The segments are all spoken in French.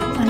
intitulé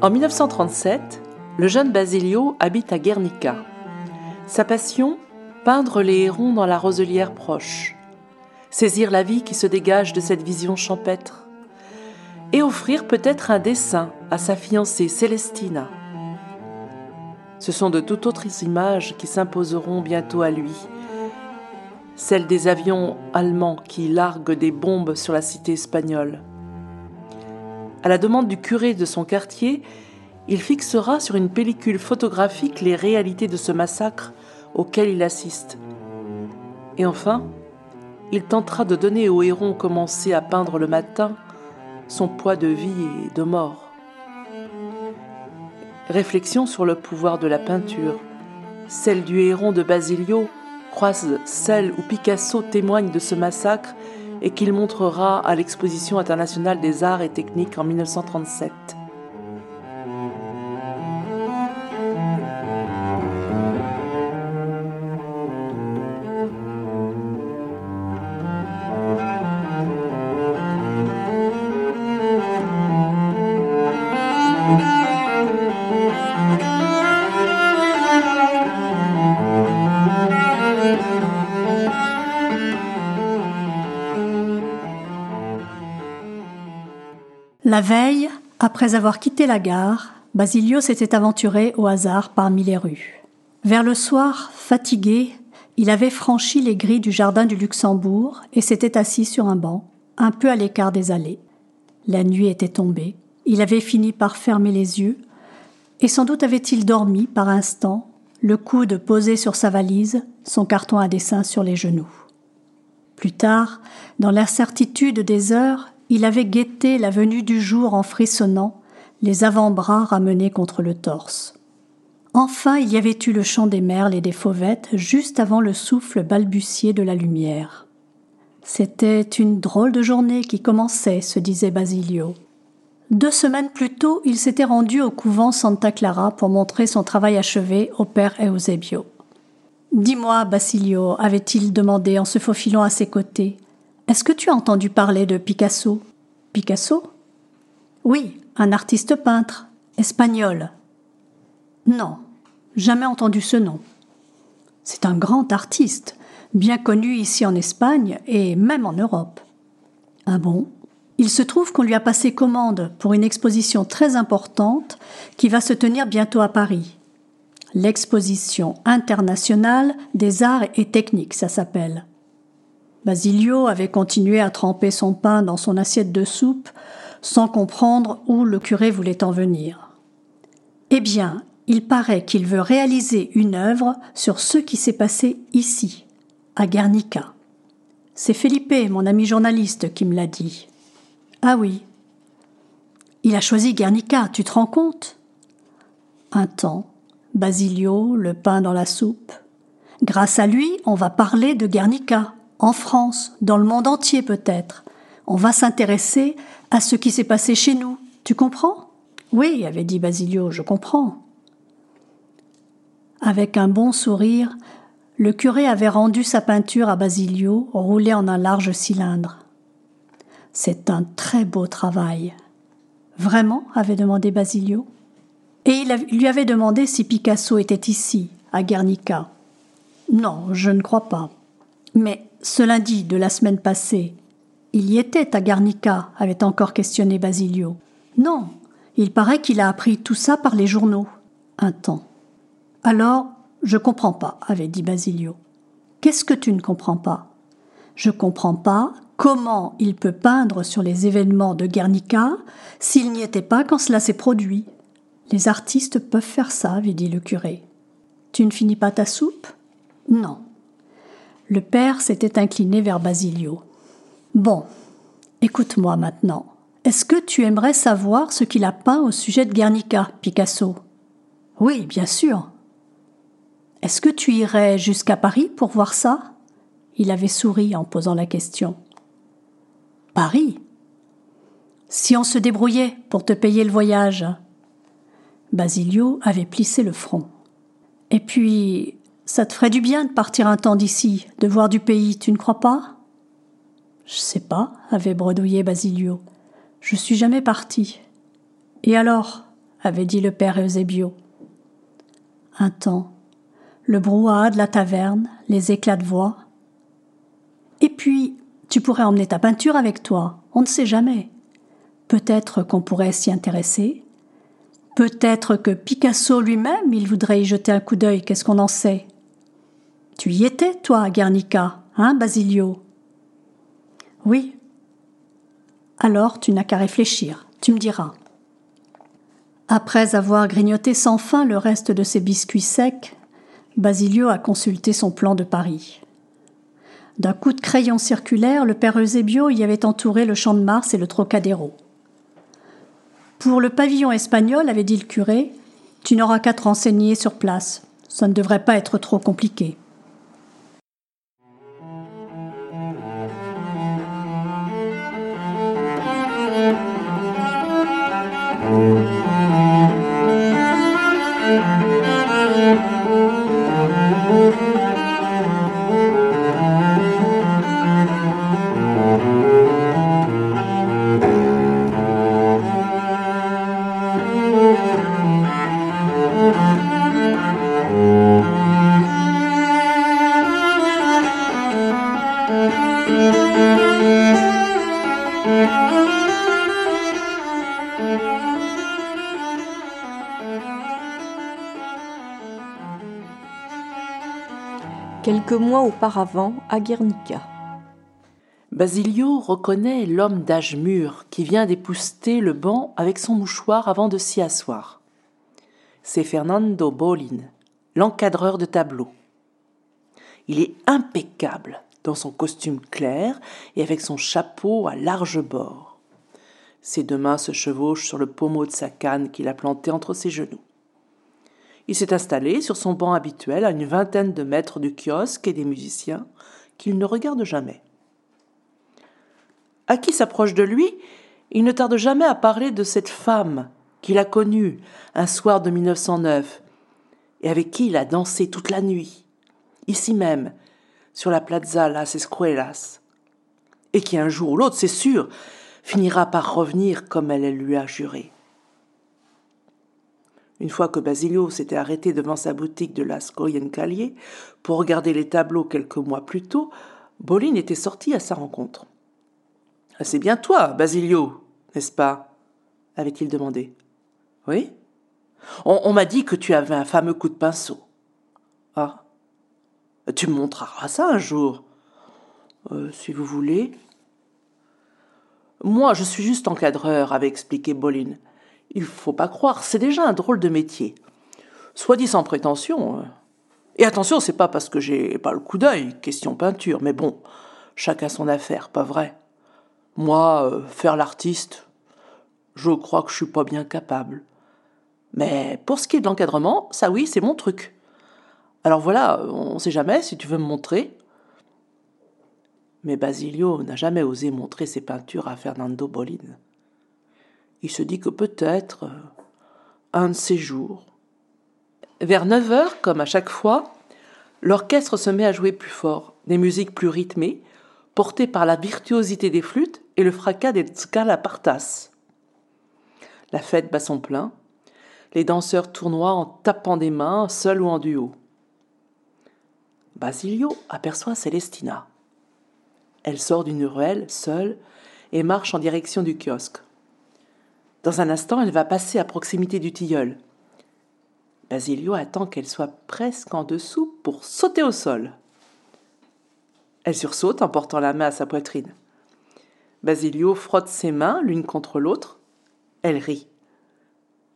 En 1937, le jeune Basilio habite à Guernica. Sa passion, peindre les hérons dans la roselière proche, saisir la vie qui se dégage de cette vision champêtre, et offrir peut-être un dessin à sa fiancée Célestina. Ce sont de toutes autres images qui s'imposeront bientôt à lui, celles des avions allemands qui larguent des bombes sur la cité espagnole à la demande du curé de son quartier, il fixera sur une pellicule photographique les réalités de ce massacre auquel il assiste. Et enfin, il tentera de donner au héron commencé à peindre le matin son poids de vie et de mort. Réflexion sur le pouvoir de la peinture. Celle du héron de Basilio croise celle où Picasso témoigne de ce massacre et qu'il montrera à l'exposition internationale des arts et techniques en 1937. La veille, après avoir quitté la gare, Basilio s'était aventuré au hasard parmi les rues. Vers le soir, fatigué, il avait franchi les grilles du jardin du Luxembourg et s'était assis sur un banc, un peu à l'écart des allées. La nuit était tombée, il avait fini par fermer les yeux, et sans doute avait-il dormi par instant, le coude posé sur sa valise, son carton à dessin sur les genoux. Plus tard, dans l'incertitude des heures, il avait guetté la venue du jour en frissonnant, les avant-bras ramenés contre le torse. Enfin il y avait eu le chant des merles et des fauvettes juste avant le souffle balbutié de la lumière. C'était une drôle de journée qui commençait, se disait Basilio. Deux semaines plus tôt, il s'était rendu au couvent Santa Clara pour montrer son travail achevé au père Eusebio. Dis-moi, Basilio, avait-il demandé en se faufilant à ses côtés, est-ce que tu as entendu parler de Picasso? Picasso? Oui, un artiste peintre, espagnol. Non, jamais entendu ce nom. C'est un grand artiste, bien connu ici en Espagne et même en Europe. Ah bon? Il se trouve qu'on lui a passé commande pour une exposition très importante qui va se tenir bientôt à Paris. L'exposition internationale des arts et techniques, ça s'appelle. Basilio avait continué à tremper son pain dans son assiette de soupe sans comprendre où le curé voulait en venir. Eh bien, il paraît qu'il veut réaliser une œuvre sur ce qui s'est passé ici, à Guernica. C'est Felipe, mon ami journaliste, qui me l'a dit. Ah oui. Il a choisi Guernica, tu te rends compte? Un temps, Basilio, le pain dans la soupe. Grâce à lui, on va parler de Guernica en France, dans le monde entier peut-être. On va s'intéresser à ce qui s'est passé chez nous. Tu comprends? Oui, avait dit Basilio, je comprends. Avec un bon sourire, le curé avait rendu sa peinture à Basilio, roulée en un large cylindre. C'est un très beau travail. Vraiment? avait demandé Basilio. Et il lui avait demandé si Picasso était ici, à Guernica. Non, je ne crois pas. Mais ce lundi de la semaine passée, il y était à Guernica, avait encore questionné Basilio. Non, il paraît qu'il a appris tout ça par les journaux. Un temps. Alors, je comprends pas, avait dit Basilio. Qu'est-ce que tu ne comprends pas? Je comprends pas comment il peut peindre sur les événements de Guernica s'il n'y était pas quand cela s'est produit. Les artistes peuvent faire ça, avait dit le curé. Tu ne finis pas ta soupe? Non. Le père s'était incliné vers Basilio. Bon, écoute-moi maintenant. Est-ce que tu aimerais savoir ce qu'il a peint au sujet de Guernica, Picasso? Oui, bien sûr. Est-ce que tu irais jusqu'à Paris pour voir ça? Il avait souri en posant la question. Paris? Si on se débrouillait pour te payer le voyage? Basilio avait plissé le front. Et puis, ça te ferait du bien de partir un temps d'ici, de voir du pays, tu ne crois pas? Je sais pas, avait bredouillé Basilio. Je suis jamais parti. Et alors? avait dit le père Eusebio. Un temps, le brouhaha de la taverne, les éclats de voix. Et puis, tu pourrais emmener ta peinture avec toi, on ne sait jamais. Peut-être qu'on pourrait s'y intéresser. Peut-être que Picasso lui-même, il voudrait y jeter un coup d'œil, qu'est-ce qu'on en sait? Tu y étais, toi, à Guernica, hein, Basilio? Oui. Alors tu n'as qu'à réfléchir, tu me diras. Après avoir grignoté sans fin le reste de ses biscuits secs, Basilio a consulté son plan de Paris. D'un coup de crayon circulaire, le père Eusebio y avait entouré le champ de Mars et le Trocadéro. Pour le pavillon espagnol, avait dit le curé, tu n'auras qu'à te renseigner sur place. Ça ne devrait pas être trop compliqué. Quelques auparavant à Guernica. Basilio reconnaît l'homme d'âge mûr qui vient d'épousseter le banc avec son mouchoir avant de s'y asseoir. C'est Fernando Bolin, l'encadreur de tableau. Il est impeccable dans son costume clair et avec son chapeau à large bord. Ses deux mains se chevauchent sur le pommeau de sa canne qu'il a planté entre ses genoux. Il s'est installé sur son banc habituel à une vingtaine de mètres du kiosque et des musiciens qu'il ne regarde jamais. À qui s'approche de lui, il ne tarde jamais à parler de cette femme qu'il a connue un soir de 1909 et avec qui il a dansé toute la nuit, ici même, sur la Plaza Las Escuelas, et qui un jour ou l'autre, c'est sûr, finira par revenir comme elle lui a juré. Une fois que Basilio s'était arrêté devant sa boutique de Las Goyencalier pour regarder les tableaux quelques mois plus tôt, Bolin était sorti à sa rencontre. C'est bien toi, Basilio, n'est-ce pas? avait-il demandé. Oui On, m'a dit que tu avais un fameux coup de pinceau. Ah Tu me montreras ça un jour. Euh, si vous voulez. Moi, je suis juste encadreur, avait expliqué Bolin. Il faut pas croire, c'est déjà un drôle de métier. Soit dit sans prétention. Euh. Et attention, c'est pas parce que j'ai pas le coup d'œil, question peinture, mais bon, chacun son affaire, pas vrai? Moi, euh, faire l'artiste, je crois que je suis pas bien capable. Mais pour ce qui est de l'encadrement, ça oui, c'est mon truc. Alors voilà, on sait jamais si tu veux me montrer. Mais Basilio n'a jamais osé montrer ses peintures à Fernando Bolin il se dit que peut-être euh, un de ces jours. Vers 9 heures, comme à chaque fois, l'orchestre se met à jouer plus fort, des musiques plus rythmées, portées par la virtuosité des flûtes et le fracas des scalapartas. La fête bat son plein. Les danseurs tournoient en tapant des mains, seuls ou en duo. Basilio aperçoit Célestina. Elle sort d'une ruelle, seule, et marche en direction du kiosque. Dans un instant, elle va passer à proximité du tilleul. Basilio attend qu'elle soit presque en dessous pour sauter au sol. Elle sursaute en portant la main à sa poitrine. Basilio frotte ses mains l'une contre l'autre. Elle rit.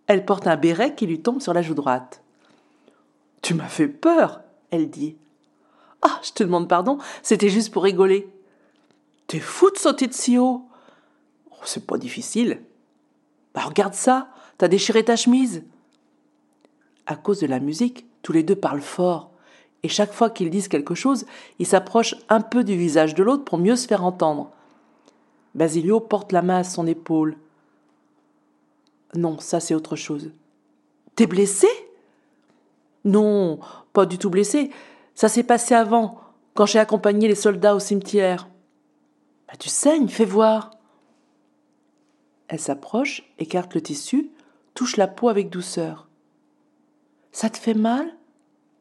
Elle porte un béret qui lui tombe sur la joue droite. Tu m'as fait peur, elle dit. Ah, je te demande pardon, c'était juste pour rigoler. T'es fou de sauter de si haut. Oh, c'est pas difficile. Bah regarde ça, t'as déchiré ta chemise. À cause de la musique, tous les deux parlent fort, et chaque fois qu'ils disent quelque chose, ils s'approchent un peu du visage de l'autre pour mieux se faire entendre. Basilio porte la main à son épaule. Non, ça c'est autre chose. T'es blessé? Non, pas du tout blessé. Ça s'est passé avant, quand j'ai accompagné les soldats au cimetière. Bah, tu saignes, fais voir. Elle s'approche, écarte le tissu, touche la peau avec douceur. Ça te fait mal?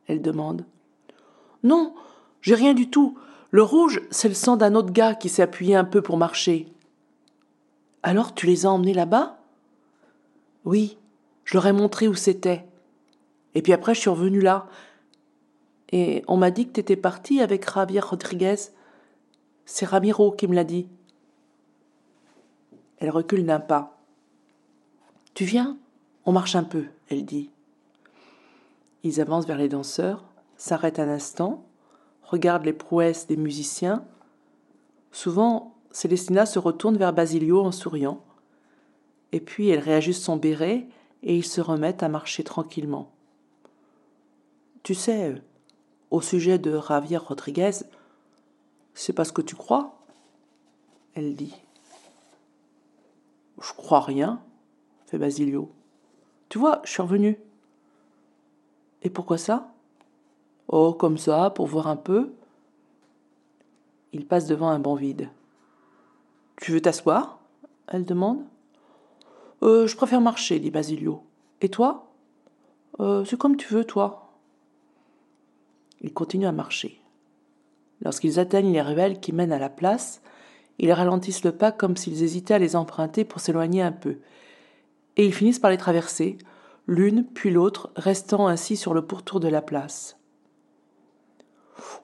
elle demande. Non, j'ai rien du tout. Le rouge, c'est le sang d'un autre gars qui s'est appuyé un peu pour marcher. Alors tu les as emmenés là-bas? Oui, je leur ai montré où c'était. Et puis après, je suis revenu là. Et on m'a dit que t'étais parti avec Javier Rodriguez. C'est Ramiro qui me l'a dit. Elle recule d'un pas. Tu viens? On marche un peu, elle dit. Ils avancent vers les danseurs, s'arrêtent un instant, regardent les prouesses des musiciens. Souvent, Célestina se retourne vers Basilio en souriant. Et puis elle réajuste son béret et ils se remettent à marcher tranquillement. Tu sais, au sujet de Javier Rodriguez, c'est pas ce que tu crois? Elle dit. Je crois rien, fait Basilio. Tu vois, je suis revenu. Et pourquoi ça? Oh, comme ça, pour voir un peu. Il passe devant un banc vide. Tu veux t'asseoir? Elle demande. Euh, je préfère marcher, dit Basilio. Et toi? Euh, C'est comme tu veux, toi. Ils continuent à marcher. Lorsqu'ils atteignent les ruelles qui mènent à la place, ils ralentissent le pas comme s'ils hésitaient à les emprunter pour s'éloigner un peu. Et ils finissent par les traverser, l'une puis l'autre restant ainsi sur le pourtour de la place.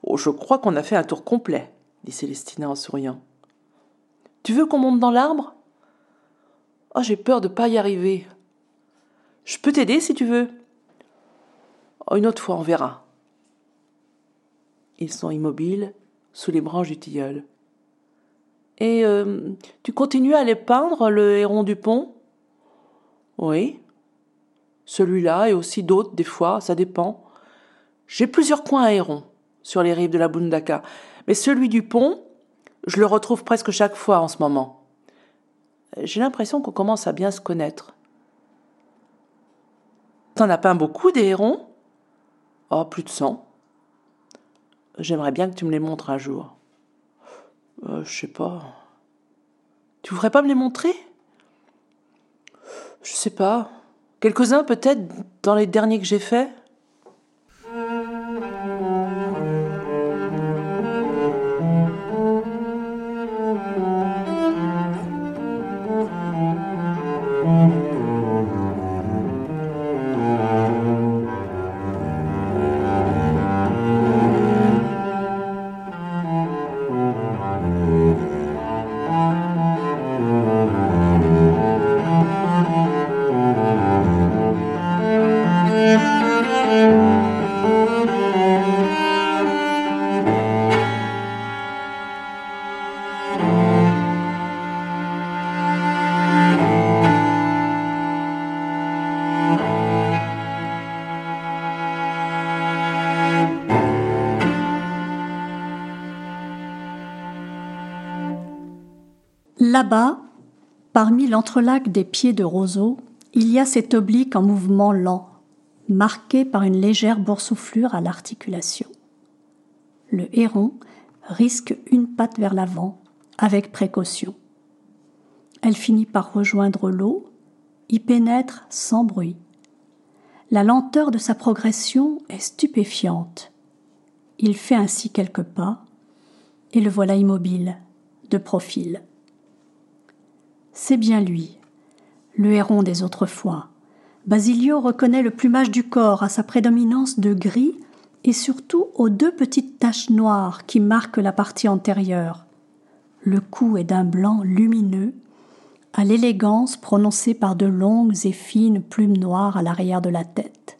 Oh, je crois qu'on a fait un tour complet, dit Célestina en souriant. Tu veux qu'on monte dans l'arbre? Oh, j'ai peur de pas y arriver. Je peux t'aider si tu veux. Oh, une autre fois, on verra. Ils sont immobiles sous les branches du tilleul. Et euh, tu continues à aller peindre, le héron du pont? Oui. Celui-là et aussi d'autres, des fois, ça dépend. J'ai plusieurs coins à héron sur les rives de la Bundaka, mais celui du pont, je le retrouve presque chaque fois en ce moment. J'ai l'impression qu'on commence à bien se connaître. T'en as peint beaucoup des hérons? Oh, plus de cent. J'aimerais bien que tu me les montres un jour. Euh, je sais pas. Tu voudrais pas me les montrer? Je sais pas. Quelques-uns peut-être dans les derniers que j'ai faits? Là-bas, parmi l'entrelac des pieds de roseaux, il y a cet oblique en mouvement lent, marqué par une légère boursouflure à l'articulation. Le héron risque une patte vers l'avant, avec précaution. Elle finit par rejoindre l'eau, y pénètre sans bruit. La lenteur de sa progression est stupéfiante. Il fait ainsi quelques pas, et le voilà immobile, de profil. C'est bien lui, le héron des autres fois. Basilio reconnaît le plumage du corps à sa prédominance de gris et surtout aux deux petites taches noires qui marquent la partie antérieure. Le cou est d'un blanc lumineux, à l'élégance prononcée par de longues et fines plumes noires à l'arrière de la tête.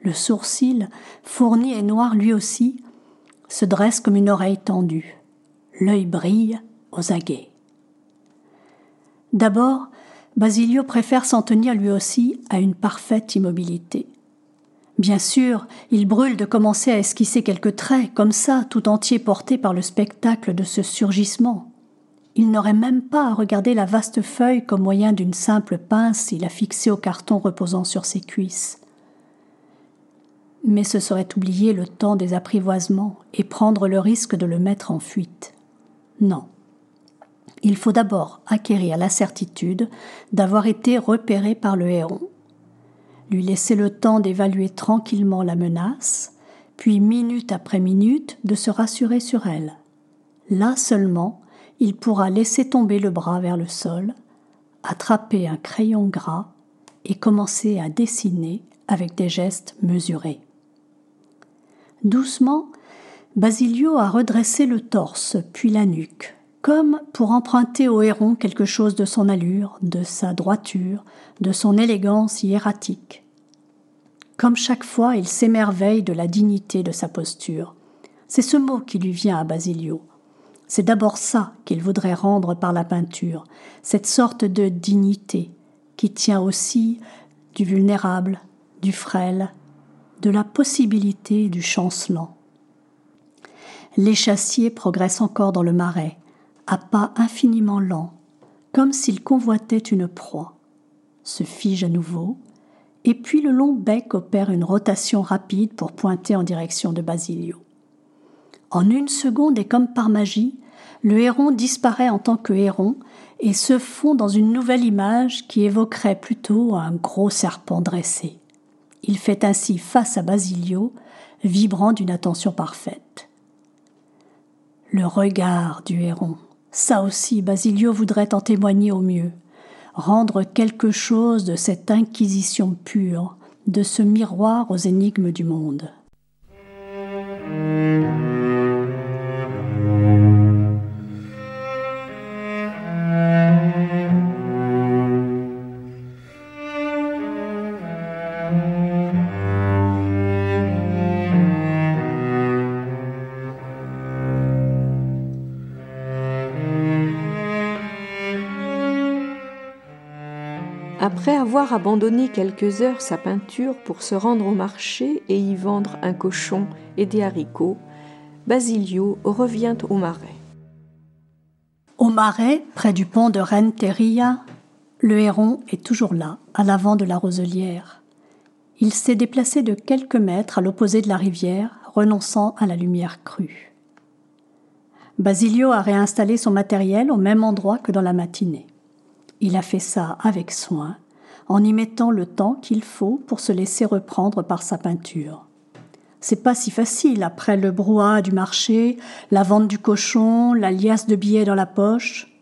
Le sourcil, fourni et noir lui aussi, se dresse comme une oreille tendue. L'œil brille aux aguets. D'abord, Basilio préfère s'en tenir lui aussi à une parfaite immobilité. Bien sûr, il brûle de commencer à esquisser quelques traits, comme ça, tout entier porté par le spectacle de ce surgissement. Il n'aurait même pas à regarder la vaste feuille comme moyen d'une simple pince il la fixée au carton reposant sur ses cuisses. Mais ce serait oublier le temps des apprivoisements et prendre le risque de le mettre en fuite. Non. Il faut d'abord acquérir la certitude d'avoir été repéré par le héron, lui laisser le temps d'évaluer tranquillement la menace, puis minute après minute de se rassurer sur elle. Là seulement, il pourra laisser tomber le bras vers le sol, attraper un crayon gras et commencer à dessiner avec des gestes mesurés. Doucement, Basilio a redressé le torse, puis la nuque, comme pour emprunter au héron quelque chose de son allure, de sa droiture, de son élégance hiératique. Comme chaque fois, il s'émerveille de la dignité de sa posture. C'est ce mot qui lui vient à Basilio. C'est d'abord ça qu'il voudrait rendre par la peinture, cette sorte de dignité qui tient aussi du vulnérable, du frêle, de la possibilité du chancelant. L'échassier progresse encore dans le marais, à pas infiniment lents, comme s'il convoitait une proie, se fige à nouveau, et puis le long bec opère une rotation rapide pour pointer en direction de Basilio. En une seconde et comme par magie, le héron disparaît en tant que héron et se fond dans une nouvelle image qui évoquerait plutôt un gros serpent dressé. Il fait ainsi face à Basilio, vibrant d'une attention parfaite. Le regard du héron, ça aussi, Basilio voudrait en témoigner au mieux, rendre quelque chose de cette inquisition pure, de ce miroir aux énigmes du monde. Après avoir abandonné quelques heures sa peinture pour se rendre au marché et y vendre un cochon et des haricots, Basilio revient au marais. Au marais, près du pont de Renteria, le héron est toujours là, à l'avant de la roselière. Il s'est déplacé de quelques mètres à l'opposé de la rivière, renonçant à la lumière crue. Basilio a réinstallé son matériel au même endroit que dans la matinée. Il a fait ça avec soin, en y mettant le temps qu'il faut pour se laisser reprendre par sa peinture. C'est pas si facile après le brouhaha du marché, la vente du cochon, la liasse de billets dans la poche.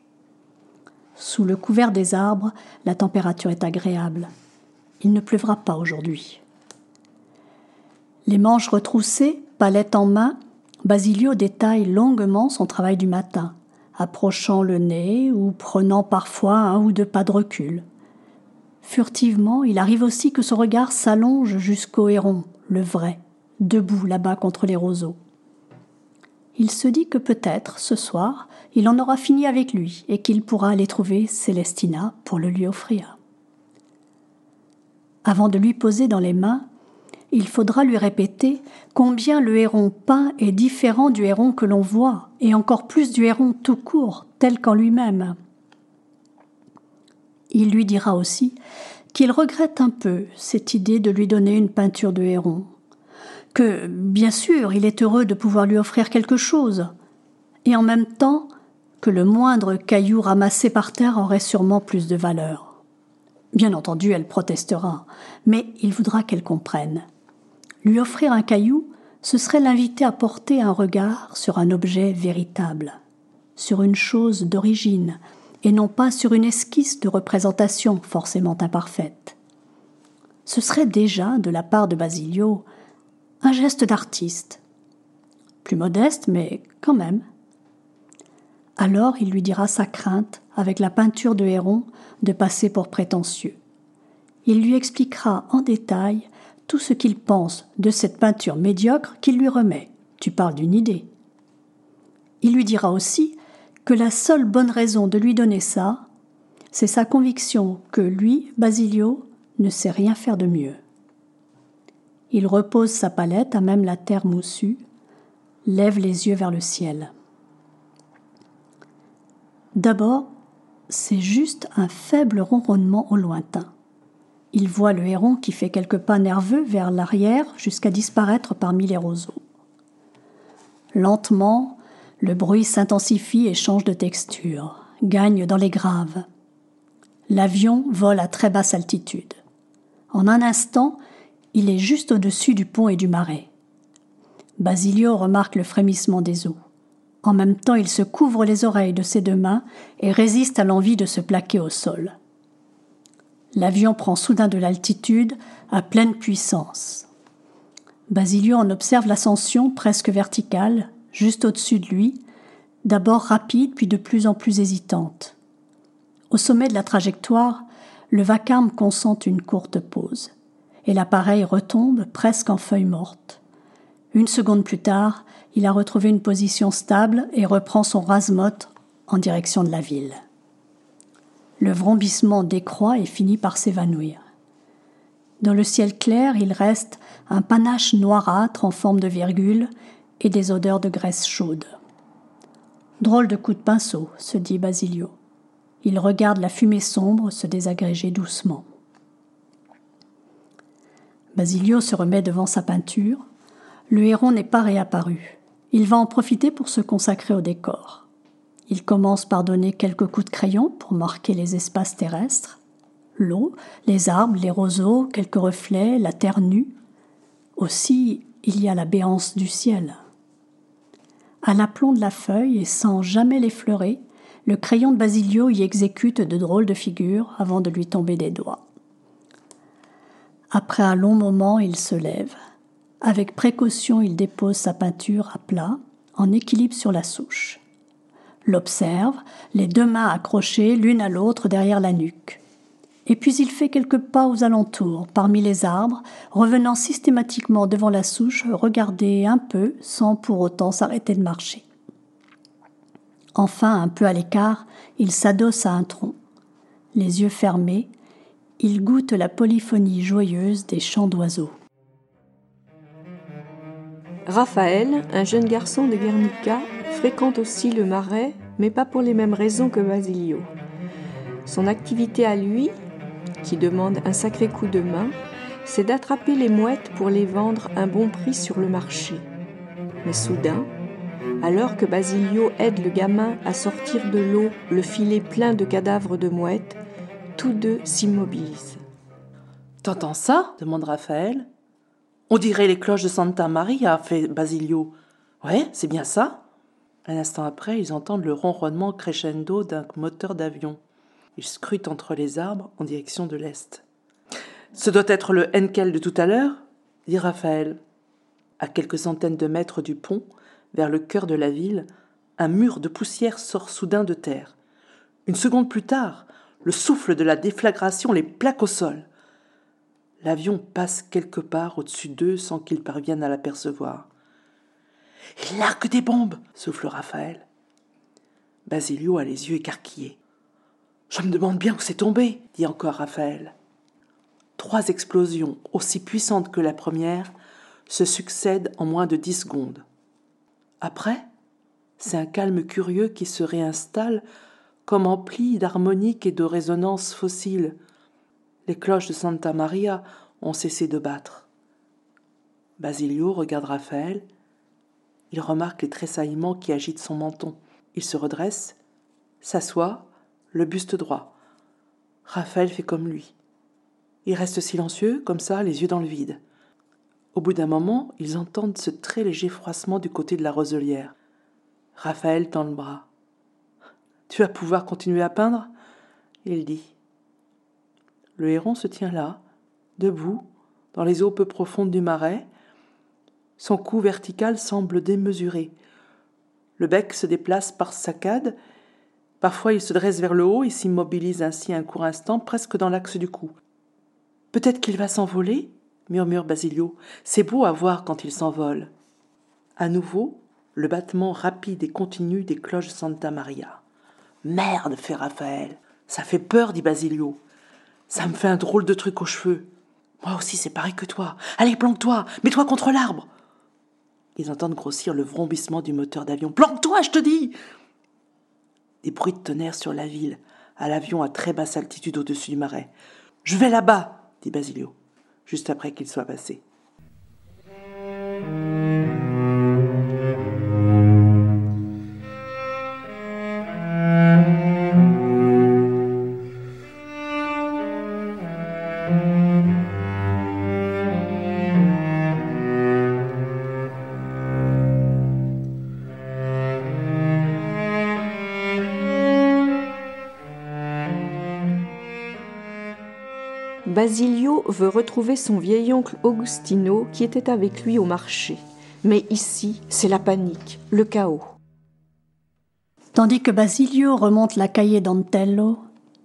Sous le couvert des arbres, la température est agréable. Il ne pleuvra pas aujourd'hui. Les manches retroussées, palette en main, Basilio détaille longuement son travail du matin approchant le nez ou prenant parfois un ou deux pas de recul. Furtivement, il arrive aussi que son regard s'allonge jusqu'au héron, le vrai, debout là-bas contre les roseaux. Il se dit que peut-être, ce soir, il en aura fini avec lui et qu'il pourra aller trouver Célestina pour le lui offrir. Avant de lui poser dans les mains il faudra lui répéter combien le héron peint est différent du héron que l'on voit, et encore plus du héron tout court, tel qu'en lui-même. Il lui dira aussi qu'il regrette un peu cette idée de lui donner une peinture de héron, que, bien sûr, il est heureux de pouvoir lui offrir quelque chose, et en même temps que le moindre caillou ramassé par terre aurait sûrement plus de valeur. Bien entendu, elle protestera, mais il voudra qu'elle comprenne. Lui offrir un caillou, ce serait l'inviter à porter un regard sur un objet véritable, sur une chose d'origine, et non pas sur une esquisse de représentation forcément imparfaite. Ce serait déjà, de la part de Basilio, un geste d'artiste. Plus modeste, mais quand même. Alors il lui dira sa crainte, avec la peinture de Héron, de passer pour prétentieux. Il lui expliquera en détail tout ce qu'il pense de cette peinture médiocre qu'il lui remet. Tu parles d'une idée. Il lui dira aussi que la seule bonne raison de lui donner ça, c'est sa conviction que lui, Basilio, ne sait rien faire de mieux. Il repose sa palette à même la terre moussue, lève les yeux vers le ciel. D'abord, c'est juste un faible ronronnement au lointain. Il voit le héron qui fait quelques pas nerveux vers l'arrière jusqu'à disparaître parmi les roseaux. Lentement, le bruit s'intensifie et change de texture, gagne dans les graves. L'avion vole à très basse altitude. En un instant, il est juste au-dessus du pont et du marais. Basilio remarque le frémissement des eaux. En même temps, il se couvre les oreilles de ses deux mains et résiste à l'envie de se plaquer au sol. L'avion prend soudain de l'altitude à pleine puissance. Basilio en observe l'ascension presque verticale, juste au-dessus de lui, d'abord rapide puis de plus en plus hésitante. Au sommet de la trajectoire, le vacarme consent une courte pause, et l'appareil retombe presque en feuilles mortes. Une seconde plus tard, il a retrouvé une position stable et reprend son rasemote en direction de la ville. Le vrombissement décroît et finit par s'évanouir. Dans le ciel clair, il reste un panache noirâtre en forme de virgule et des odeurs de graisse chaude. Drôle de coup de pinceau, se dit Basilio. Il regarde la fumée sombre se désagréger doucement. Basilio se remet devant sa peinture. Le héron n'est pas réapparu. Il va en profiter pour se consacrer au décor. Il commence par donner quelques coups de crayon pour marquer les espaces terrestres, l'eau, les arbres, les roseaux, quelques reflets, la terre nue. Aussi, il y a la béance du ciel. À l'aplomb de la feuille et sans jamais l'effleurer, le crayon de Basilio y exécute de drôles de figures avant de lui tomber des doigts. Après un long moment, il se lève. Avec précaution, il dépose sa peinture à plat, en équilibre sur la souche. L'observe, les deux mains accrochées l'une à l'autre derrière la nuque. Et puis il fait quelques pas aux alentours, parmi les arbres, revenant systématiquement devant la souche, regarder un peu sans pour autant s'arrêter de marcher. Enfin, un peu à l'écart, il s'adosse à un tronc. Les yeux fermés, il goûte la polyphonie joyeuse des chants d'oiseaux. Raphaël, un jeune garçon de Guernica, fréquente aussi le marais, mais pas pour les mêmes raisons que Basilio. Son activité à lui, qui demande un sacré coup de main, c'est d'attraper les mouettes pour les vendre un bon prix sur le marché. Mais soudain, alors que Basilio aide le gamin à sortir de l'eau le filet plein de cadavres de mouettes, tous deux s'immobilisent. T'entends ça demande Raphaël. On dirait les cloches de Santa Maria, fait Basilio. Ouais, c'est bien ça. Un instant après, ils entendent le ronronnement crescendo d'un moteur d'avion. Ils scrutent entre les arbres en direction de l'est. Ce doit être le Henkel de tout à l'heure dit Raphaël. À quelques centaines de mètres du pont, vers le cœur de la ville, un mur de poussière sort soudain de terre. Une seconde plus tard, le souffle de la déflagration les plaque au sol. L'avion passe quelque part au-dessus d'eux sans qu'ils parviennent à l'apercevoir. Il largue des bombes, souffle Raphaël. Basilio a les yeux écarquillés. Je me demande bien où c'est tombé, dit encore Raphaël. Trois explosions, aussi puissantes que la première, se succèdent en moins de dix secondes. Après, c'est un calme curieux qui se réinstalle comme empli d'harmoniques et de résonances fossiles, les cloches de Santa Maria ont cessé de battre. Basilio regarde Raphaël. Il remarque les tressaillements qui agitent son menton. Il se redresse, s'assoit, le buste droit. Raphaël fait comme lui. Ils restent silencieux, comme ça, les yeux dans le vide. Au bout d'un moment, ils entendent ce très léger froissement du côté de la roselière. Raphaël tend le bras. Tu vas pouvoir continuer à peindre? Il dit. Le héron se tient là, debout, dans les eaux peu profondes du marais. Son cou vertical semble démesuré. Le bec se déplace par saccades. Parfois il se dresse vers le haut et s'immobilise ainsi un court instant, presque dans l'axe du cou. Peut-être qu'il va s'envoler? murmure Basilio. C'est beau à voir quand il s'envole. À nouveau, le battement rapide et continu des cloches Santa Maria. Merde, fait Raphaël. Ça fait peur, dit Basilio. Ça me fait un drôle de truc aux cheveux. Moi aussi, c'est pareil que toi. Allez, planque-toi, mets-toi contre l'arbre. Ils entendent grossir le vrombissement du moteur d'avion. Planque-toi, je te dis Des bruits de tonnerre sur la ville, à l'avion à très basse altitude au-dessus du marais. Je vais là-bas, dit Basilio, juste après qu'il soit passé. Basilio veut retrouver son vieil oncle Augustino qui était avec lui au marché. Mais ici, c'est la panique, le chaos. Tandis que Basilio remonte la cahier d'Antello,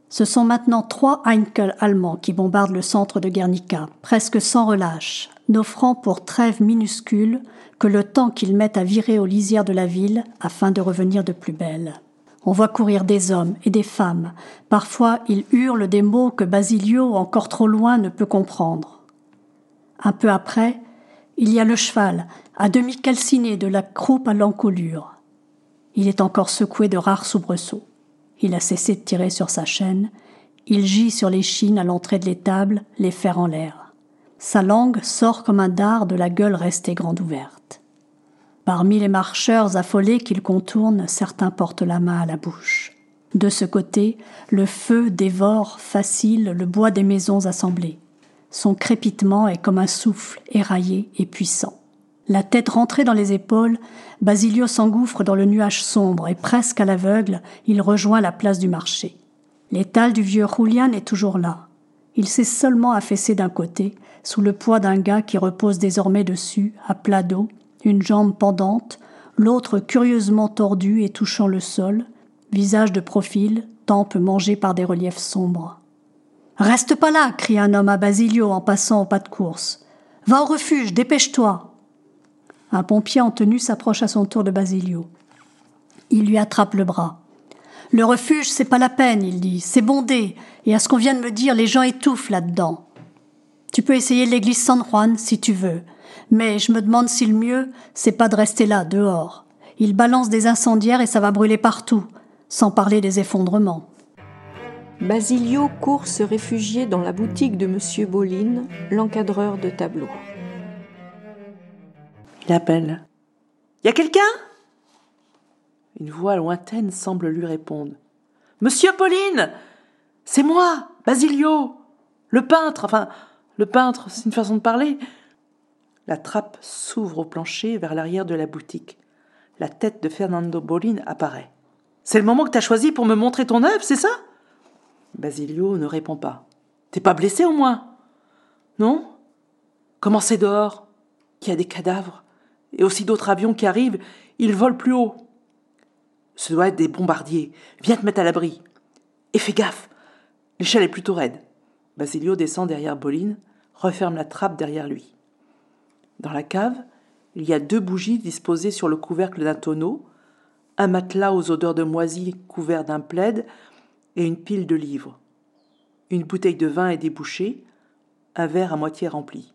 ce sont maintenant trois Heinkel allemands qui bombardent le centre de Guernica, presque sans relâche, n'offrant pour trêve minuscule que le temps qu'ils mettent à virer aux lisières de la ville afin de revenir de plus belle. On voit courir des hommes et des femmes. Parfois, ils hurlent des mots que Basilio, encore trop loin, ne peut comprendre. Un peu après, il y a le cheval, à demi calciné de la croupe à l'encolure. Il est encore secoué de rares soubresauts. Il a cessé de tirer sur sa chaîne. Il gît sur les chines à l'entrée de l'étable, les fers en l'air. Sa langue sort comme un dard de la gueule restée grande ouverte. Parmi les marcheurs affolés qu'il contourne, certains portent la main à la bouche. De ce côté, le feu dévore facile le bois des maisons assemblées. Son crépitement est comme un souffle éraillé et puissant. La tête rentrée dans les épaules, Basilio s'engouffre dans le nuage sombre et presque à l'aveugle, il rejoint la place du marché. L'étal du vieux Julian est toujours là. Il s'est seulement affaissé d'un côté, sous le poids d'un gars qui repose désormais dessus, à plat dos, une jambe pendante, l'autre curieusement tordue et touchant le sol, visage de profil, tempe mangée par des reliefs sombres. Reste pas là, crie un homme à Basilio en passant au pas de course. Va au refuge, dépêche-toi. Un pompier en tenue s'approche à son tour de Basilio. Il lui attrape le bras. Le refuge, c'est pas la peine, il dit, c'est bondé, et à ce qu'on vient de me dire, les gens étouffent là-dedans. Tu peux essayer l'église San Juan si tu veux, mais je me demande si le mieux, c'est pas de rester là, dehors. Il balance des incendiaires et ça va brûler partout, sans parler des effondrements. Basilio court se réfugier dans la boutique de M. Boline, l'encadreur de tableaux. Il appelle. Y a quelqu'un? Une voix lointaine semble lui répondre. Monsieur Pauline C'est moi, Basilio Le peintre, enfin, le peintre, c'est une façon de parler. La trappe s'ouvre au plancher vers l'arrière de la boutique. La tête de Fernando Bolin apparaît. C'est le moment que t'as choisi pour me montrer ton œuvre, c'est ça? Basilio ne répond pas. T'es pas blessé au moins? Non? Comment c'est dehors Qu'il y a des cadavres? Et aussi d'autres avions qui arrivent, ils volent plus haut. Ce doit être des bombardiers. Viens te mettre à l'abri. Et fais gaffe L'échelle est plutôt raide. Basilio descend derrière Boline, referme la trappe derrière lui. Dans la cave, il y a deux bougies disposées sur le couvercle d'un tonneau, un matelas aux odeurs de moisie couvert d'un plaid et une pile de livres. Une bouteille de vin est débouchée, un verre à moitié rempli.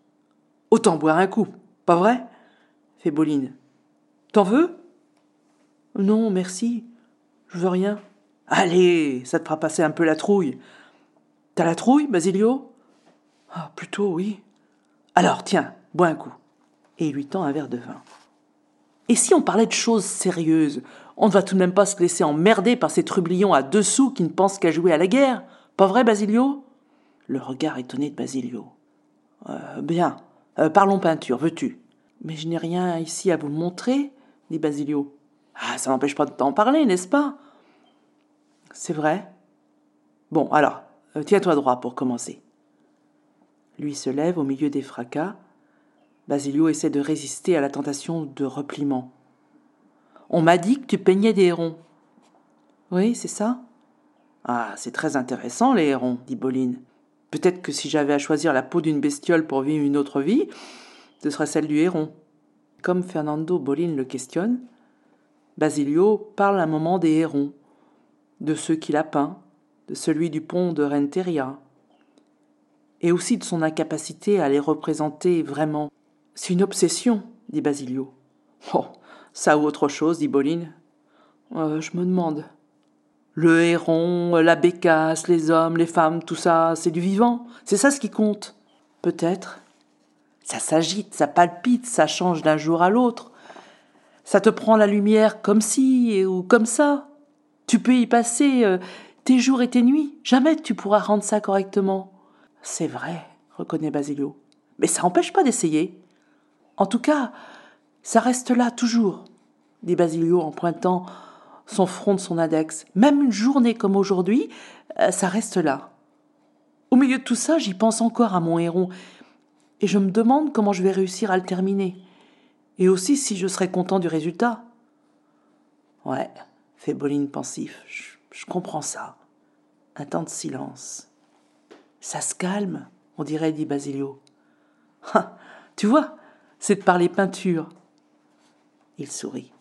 Autant boire un coup, pas vrai? Fait Boline. T'en veux? Non, merci. Je veux rien. Allez, ça te fera passer un peu la trouille. T'as la trouille, Basilio? Ah, plutôt, oui. Alors, tiens, bois un coup et lui tend un verre de vin. Et si on parlait de choses sérieuses On ne va tout de même pas se laisser emmerder par ces trublions à deux sous qui ne pensent qu'à jouer à la guerre. Pas vrai, Basilio? Le regard étonné de Basilio. Euh, bien, euh, parlons peinture, veux-tu? Mais je n'ai rien ici à vous montrer, dit Basilio. Ah, ça n'empêche pas de t'en parler, n'est-ce pas? C'est vrai? Bon, alors, euh, tiens-toi droit pour commencer. Lui se lève au milieu des fracas. Basilio essaie de résister à la tentation de repliement. On m'a dit que tu peignais des hérons. Oui, c'est ça. Ah, c'est très intéressant, les hérons, dit Boline. Peut-être que si j'avais à choisir la peau d'une bestiole pour vivre une autre vie, ce serait celle du héron. Comme Fernando Boline le questionne, Basilio parle un moment des hérons, de ceux qu'il a peints, de celui du pont de Renteria, et aussi de son incapacité à les représenter vraiment. C'est une obsession, dit Basilio. Oh, ça ou autre chose, dit Boline. Euh, je me demande. Le héron, la bécasse, les hommes, les femmes, tout ça, c'est du vivant. C'est ça ce qui compte. Peut-être. Ça s'agite, ça palpite, ça change d'un jour à l'autre. Ça te prend la lumière comme ci ou comme ça. Tu peux y passer euh, tes jours et tes nuits. Jamais tu pourras rendre ça correctement. C'est vrai, reconnaît Basilio. Mais ça n'empêche pas d'essayer. En tout cas, ça reste là toujours, dit Basilio en pointant son front de son index. Même une journée comme aujourd'hui, euh, ça reste là. Au milieu de tout ça, j'y pense encore à mon héron, et je me demande comment je vais réussir à le terminer et aussi si je serais content du résultat. Ouais, fait Boline pensif, je, comprends ça. Un temps de silence. Ça se calme, on dirait, dit Basilio. Ah, tu vois, c'est de parler peinture. Il sourit.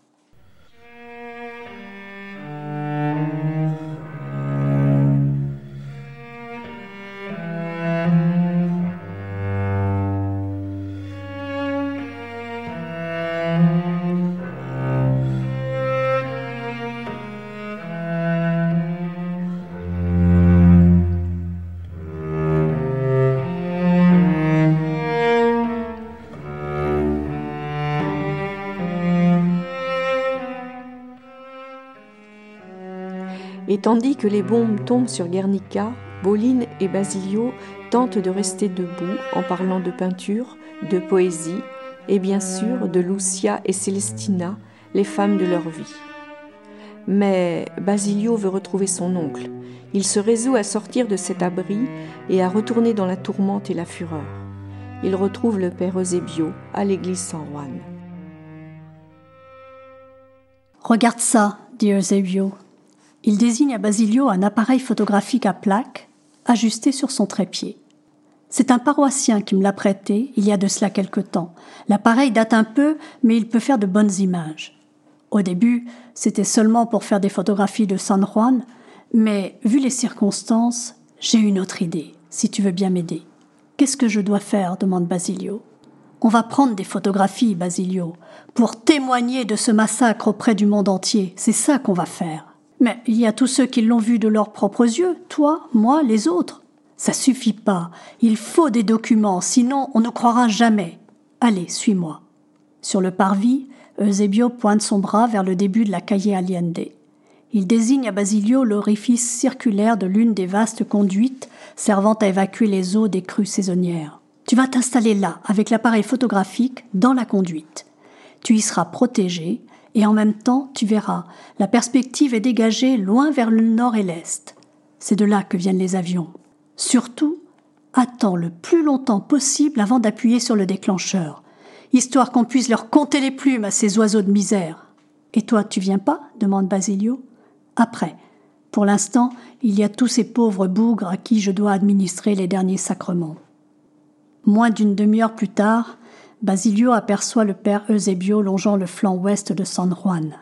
Tandis que les bombes tombent sur Guernica, Boline et Basilio tentent de rester debout en parlant de peinture, de poésie et bien sûr de Lucia et Celestina, les femmes de leur vie. Mais Basilio veut retrouver son oncle. Il se résout à sortir de cet abri et à retourner dans la tourmente et la fureur. Il retrouve le père Eusebio à l'église San Juan. Regarde ça, dit Eusebio. Il désigne à Basilio un appareil photographique à plaque ajusté sur son trépied. C'est un paroissien qui me l'a prêté il y a de cela quelque temps. L'appareil date un peu, mais il peut faire de bonnes images. Au début, c'était seulement pour faire des photographies de San Juan, mais vu les circonstances, j'ai une autre idée, si tu veux bien m'aider. Qu'est-ce que je dois faire? demande Basilio. On va prendre des photographies, Basilio, pour témoigner de ce massacre auprès du monde entier. C'est ça qu'on va faire. Mais il y a tous ceux qui l'ont vu de leurs propres yeux, toi, moi, les autres. Ça suffit pas. Il faut des documents, sinon on ne croira jamais. Allez, suis-moi. Sur le parvis, Eusebio pointe son bras vers le début de la Calle Allende. Il désigne à Basilio l'orifice circulaire de l'une des vastes conduites servant à évacuer les eaux des crues saisonnières. Tu vas t'installer là, avec l'appareil photographique, dans la conduite. Tu y seras protégé, et en même temps, tu verras, la perspective est dégagée loin vers le nord et l'est. C'est de là que viennent les avions. Surtout, attends le plus longtemps possible avant d'appuyer sur le déclencheur, histoire qu'on puisse leur compter les plumes à ces oiseaux de misère. Et toi, tu viens pas? demande Basilio. Après. Pour l'instant, il y a tous ces pauvres bougres à qui je dois administrer les derniers sacrements. Moins d'une demi-heure plus tard, Basilio aperçoit le père Eusebio longeant le flanc ouest de San Juan.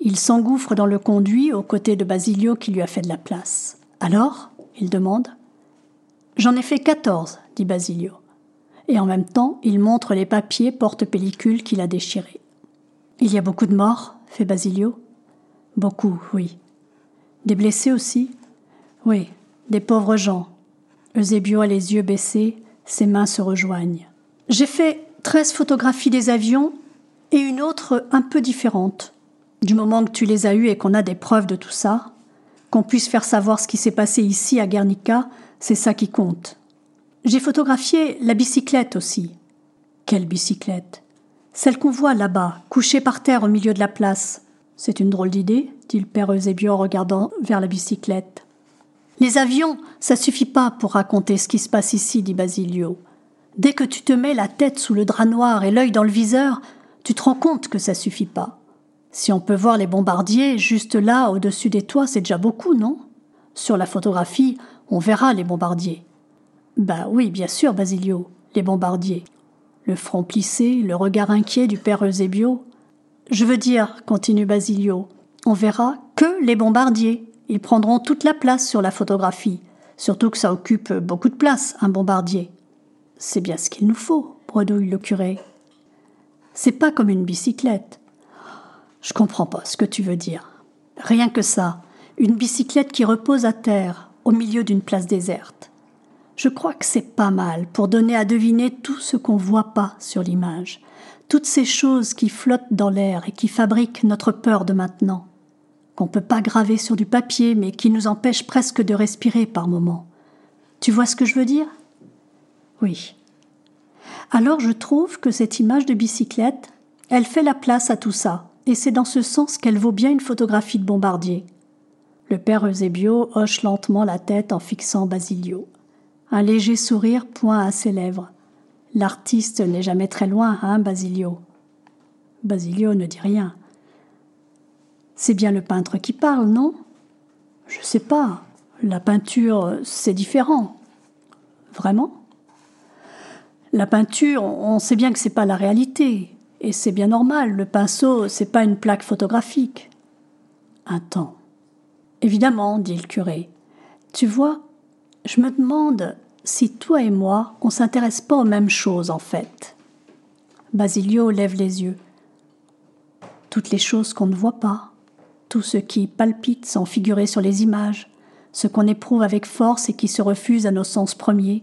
Il s'engouffre dans le conduit aux côtés de Basilio qui lui a fait de la place. Alors il demande. J'en ai fait quatorze, dit Basilio. Et en même temps, il montre les papiers porte-pellicule qu'il a déchirés. Il y a beaucoup de morts, fait Basilio. Beaucoup, oui. Des blessés aussi Oui, des pauvres gens. Eusebio a les yeux baissés, ses mains se rejoignent. J'ai fait 13 photographies des avions et une autre un peu différente. Du moment que tu les as eues et qu'on a des preuves de tout ça, qu'on puisse faire savoir ce qui s'est passé ici à Guernica, c'est ça qui compte. J'ai photographié la bicyclette aussi. Quelle bicyclette? Celle qu'on voit là-bas, couchée par terre au milieu de la place. C'est une drôle d'idée, dit le père Eusébio en regardant vers la bicyclette. Les avions, ça suffit pas pour raconter ce qui se passe ici, dit Basilio. Dès que tu te mets la tête sous le drap noir et l'œil dans le viseur, tu te rends compte que ça suffit pas. Si on peut voir les bombardiers juste là, au-dessus des toits, c'est déjà beaucoup, non? Sur la photographie, on verra les bombardiers. Bah oui, bien sûr, Basilio, les bombardiers. Le front plissé, le regard inquiet du père Eusebio. Je veux dire, continue Basilio, on verra que les bombardiers. Ils prendront toute la place sur la photographie, surtout que ça occupe beaucoup de place, un bombardier. C'est bien ce qu'il nous faut, bredouille le curé. C'est pas comme une bicyclette. Je comprends pas ce que tu veux dire. Rien que ça, une bicyclette qui repose à terre, au milieu d'une place déserte. Je crois que c'est pas mal pour donner à deviner tout ce qu'on voit pas sur l'image, toutes ces choses qui flottent dans l'air et qui fabriquent notre peur de maintenant, qu'on peut pas graver sur du papier mais qui nous empêchent presque de respirer par moments. Tu vois ce que je veux dire? Oui. Alors je trouve que cette image de bicyclette, elle fait la place à tout ça, et c'est dans ce sens qu'elle vaut bien une photographie de bombardier. Le père Eusebio hoche lentement la tête en fixant Basilio. Un léger sourire point à ses lèvres. L'artiste n'est jamais très loin, hein, Basilio Basilio ne dit rien. C'est bien le peintre qui parle, non? Je sais pas. La peinture, c'est différent. Vraiment? La peinture, on sait bien que c'est pas la réalité. Et c'est bien normal, le pinceau, c'est pas une plaque photographique. Un temps. Évidemment, dit le curé. Tu vois, je me demande si toi et moi, on s'intéresse pas aux mêmes choses en fait. Basilio lève les yeux. Toutes les choses qu'on ne voit pas, tout ce qui palpite sans figurer sur les images, ce qu'on éprouve avec force et qui se refuse à nos sens premiers,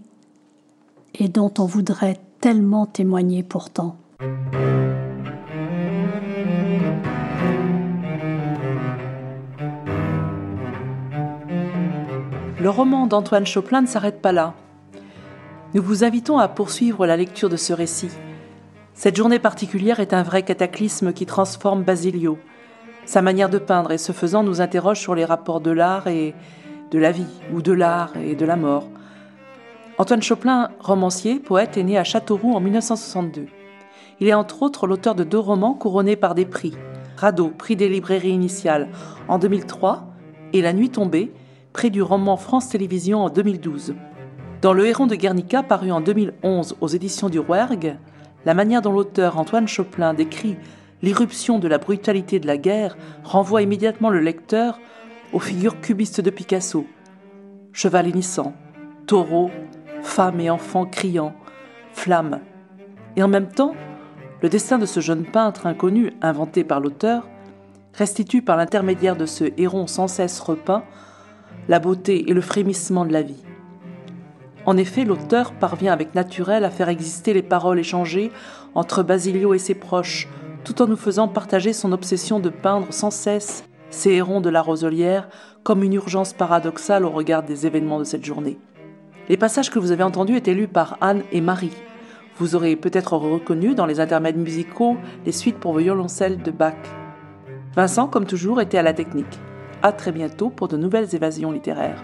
et dont on voudrait tellement témoigner pourtant. Le roman d'Antoine Choplin ne s'arrête pas là. Nous vous invitons à poursuivre la lecture de ce récit. Cette journée particulière est un vrai cataclysme qui transforme Basilio. Sa manière de peindre et ce faisant nous interroge sur les rapports de l'art et de la vie, ou de l'art et de la mort. Antoine Choplin, romancier, poète, est né à Châteauroux en 1962. Il est entre autres l'auteur de deux romans couronnés par des prix. Radeau, prix des librairies initiales en 2003, et La nuit tombée, prix du roman France Télévisions en 2012. Dans Le Héron de Guernica, paru en 2011 aux éditions du Rouergue, la manière dont l'auteur Antoine Choplin décrit l'irruption de la brutalité de la guerre renvoie immédiatement le lecteur aux figures cubistes de Picasso. Cheval hennissant, taureau, femmes et enfants criant, flammes. Et en même temps, le destin de ce jeune peintre inconnu, inventé par l'auteur, restitue par l'intermédiaire de ce héron sans cesse repeint la beauté et le frémissement de la vie. En effet, l'auteur parvient avec naturel à faire exister les paroles échangées entre Basilio et ses proches, tout en nous faisant partager son obsession de peindre sans cesse ces hérons de la roselière comme une urgence paradoxale au regard des événements de cette journée. Les passages que vous avez entendus étaient lus par Anne et Marie, vous aurez peut-être reconnu dans les intermèdes musicaux les suites pour violoncelle de Bach. Vincent, comme toujours, était à la technique. À très bientôt pour de nouvelles évasions littéraires.